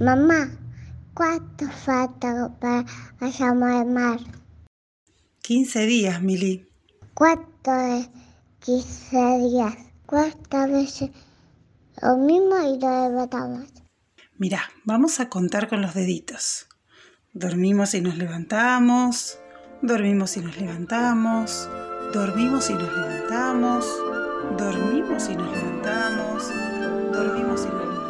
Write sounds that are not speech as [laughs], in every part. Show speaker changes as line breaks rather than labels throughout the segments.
Mamá, ¿cuánto falta para llamar al mar?
15 días, Mili.
¿Cuánto es 15 días? ¿Cuántas veces lo mismo y lo levantamos?
Mira, vamos a contar con los deditos. Dormimos y nos levantamos, dormimos y nos levantamos, dormimos y nos levantamos, dormimos y nos levantamos, dormimos y nos levantamos.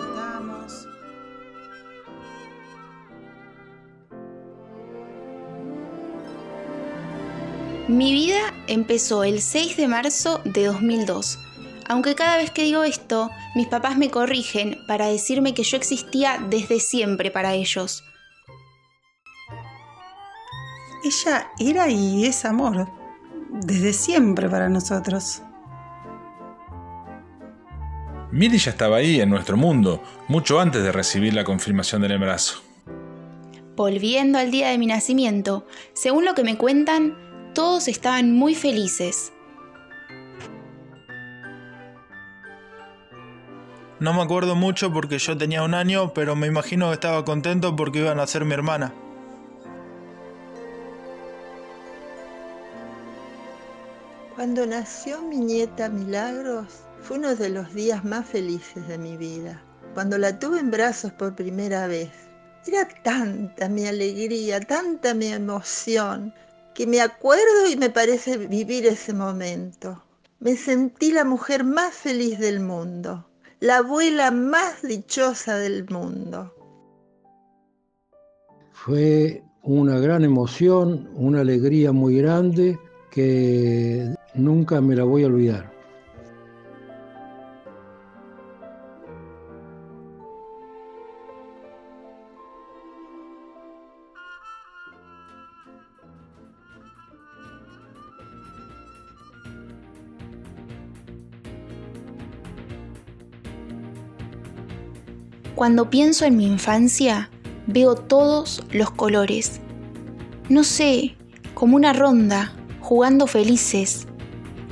Mi vida empezó el 6 de marzo de 2002. Aunque cada vez que digo esto, mis papás me corrigen para decirme que yo existía desde siempre para ellos.
Ella era y es amor, desde siempre para nosotros.
Mili ya estaba ahí en nuestro mundo, mucho antes de recibir la confirmación del embarazo.
Volviendo al día de mi nacimiento, según lo que me cuentan, todos estaban muy felices.
No me acuerdo mucho porque yo tenía un año, pero me imagino que estaba contento porque iban a ser mi hermana.
Cuando nació mi nieta Milagros, fue uno de los días más felices de mi vida. Cuando la tuve en brazos por primera vez, era tanta mi alegría, tanta mi emoción, que me acuerdo y me parece vivir ese momento. Me sentí la mujer más feliz del mundo, la abuela más dichosa del mundo.
Fue una gran emoción, una alegría muy grande que nunca me la voy a olvidar.
Cuando pienso en mi infancia, veo todos los colores. No sé, como una ronda, jugando felices.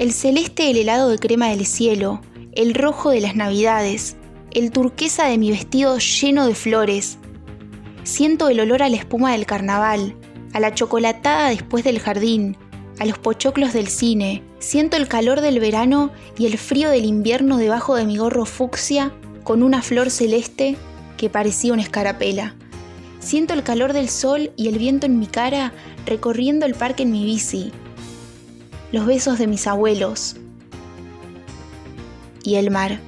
El celeste del helado de crema del cielo, el rojo de las navidades, el turquesa de mi vestido lleno de flores. Siento el olor a la espuma del carnaval, a la chocolatada después del jardín, a los pochoclos del cine. Siento el calor del verano y el frío del invierno debajo de mi gorro fucsia con una flor celeste que parecía una escarapela. Siento el calor del sol y el viento en mi cara recorriendo el parque en mi bici. Los besos de mis abuelos. Y el mar.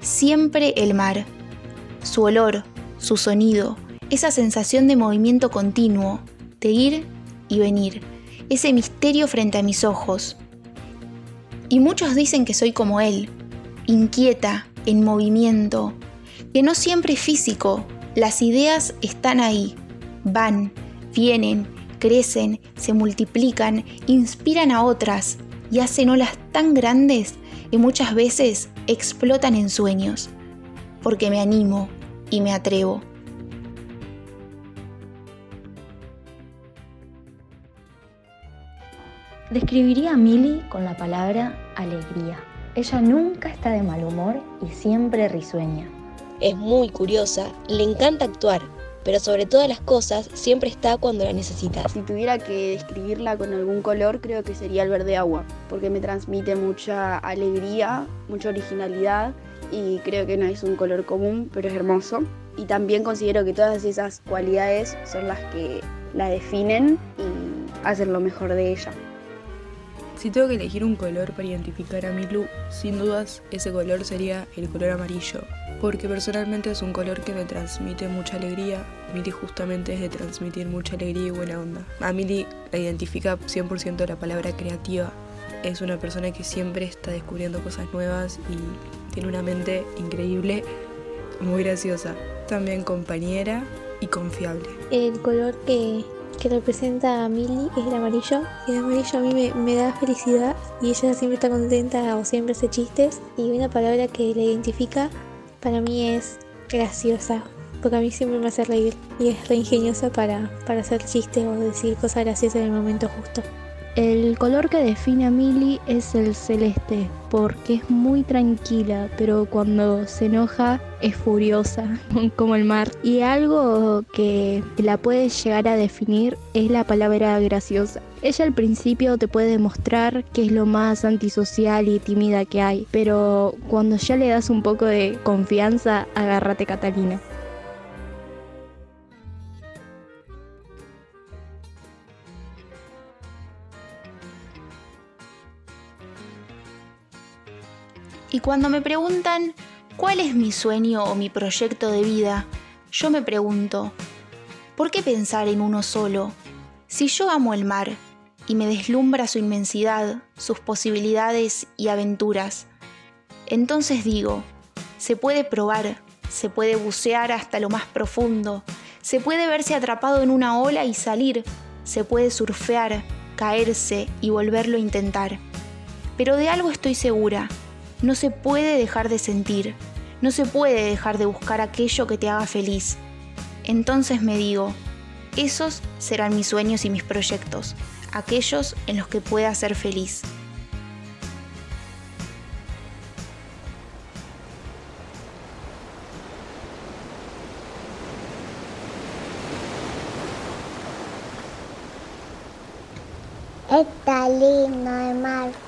Siempre el mar. Su olor, su sonido, esa sensación de movimiento continuo, de ir y venir, ese misterio frente a mis ojos. Y muchos dicen que soy como él, inquieta, en movimiento, que no siempre es físico, las ideas están ahí, van, vienen, crecen, se multiplican, inspiran a otras y hacen olas tan grandes que muchas veces explotan en sueños, porque me animo y me atrevo.
Describiría a Milly con la palabra alegría. Ella nunca está de mal humor y siempre risueña.
Es muy curiosa, le encanta actuar, pero sobre todas las cosas siempre está cuando la necesitas.
Si tuviera que describirla con algún color, creo que sería el verde agua, porque me transmite mucha alegría, mucha originalidad y creo que no es un color común, pero es hermoso. Y también considero que todas esas cualidades son las que la definen y hacen lo mejor de ella.
Si tengo que elegir un color para identificar a Milu, sin dudas ese color sería el color amarillo, porque personalmente es un color que me transmite mucha alegría. Mili justamente es de transmitir mucha alegría y buena onda. A Mili la identifica 100% la palabra creativa. Es una persona que siempre está descubriendo cosas nuevas y tiene una mente increíble, muy graciosa. También compañera y confiable.
El color que que representa a Milly es el amarillo. El amarillo a mí me, da felicidad y ella siempre está contenta o siempre hace chistes. Y una palabra que la identifica para mí es graciosa, porque a mí siempre me hace reír y es re ingeniosa para, para hacer chistes o decir cosas graciosas en el momento justo.
El color que define a Milly es el celeste, porque es muy tranquila, pero cuando se enoja es furiosa, [laughs] como el mar. Y algo que la puede llegar a definir es la palabra graciosa. Ella al principio te puede demostrar que es lo más antisocial y tímida que hay, pero cuando ya le das un poco de confianza, agárrate Catalina.
Y cuando me preguntan cuál es mi sueño o mi proyecto de vida, yo me pregunto, ¿por qué pensar en uno solo? Si yo amo el mar y me deslumbra su inmensidad, sus posibilidades y aventuras, entonces digo, se puede probar, se puede bucear hasta lo más profundo, se puede verse atrapado en una ola y salir, se puede surfear, caerse y volverlo a intentar. Pero de algo estoy segura, no se puede dejar de sentir, no se puede dejar de buscar aquello que te haga feliz. Entonces me digo, esos serán mis sueños y mis proyectos, aquellos en los que pueda ser feliz.
Está lindo el mar.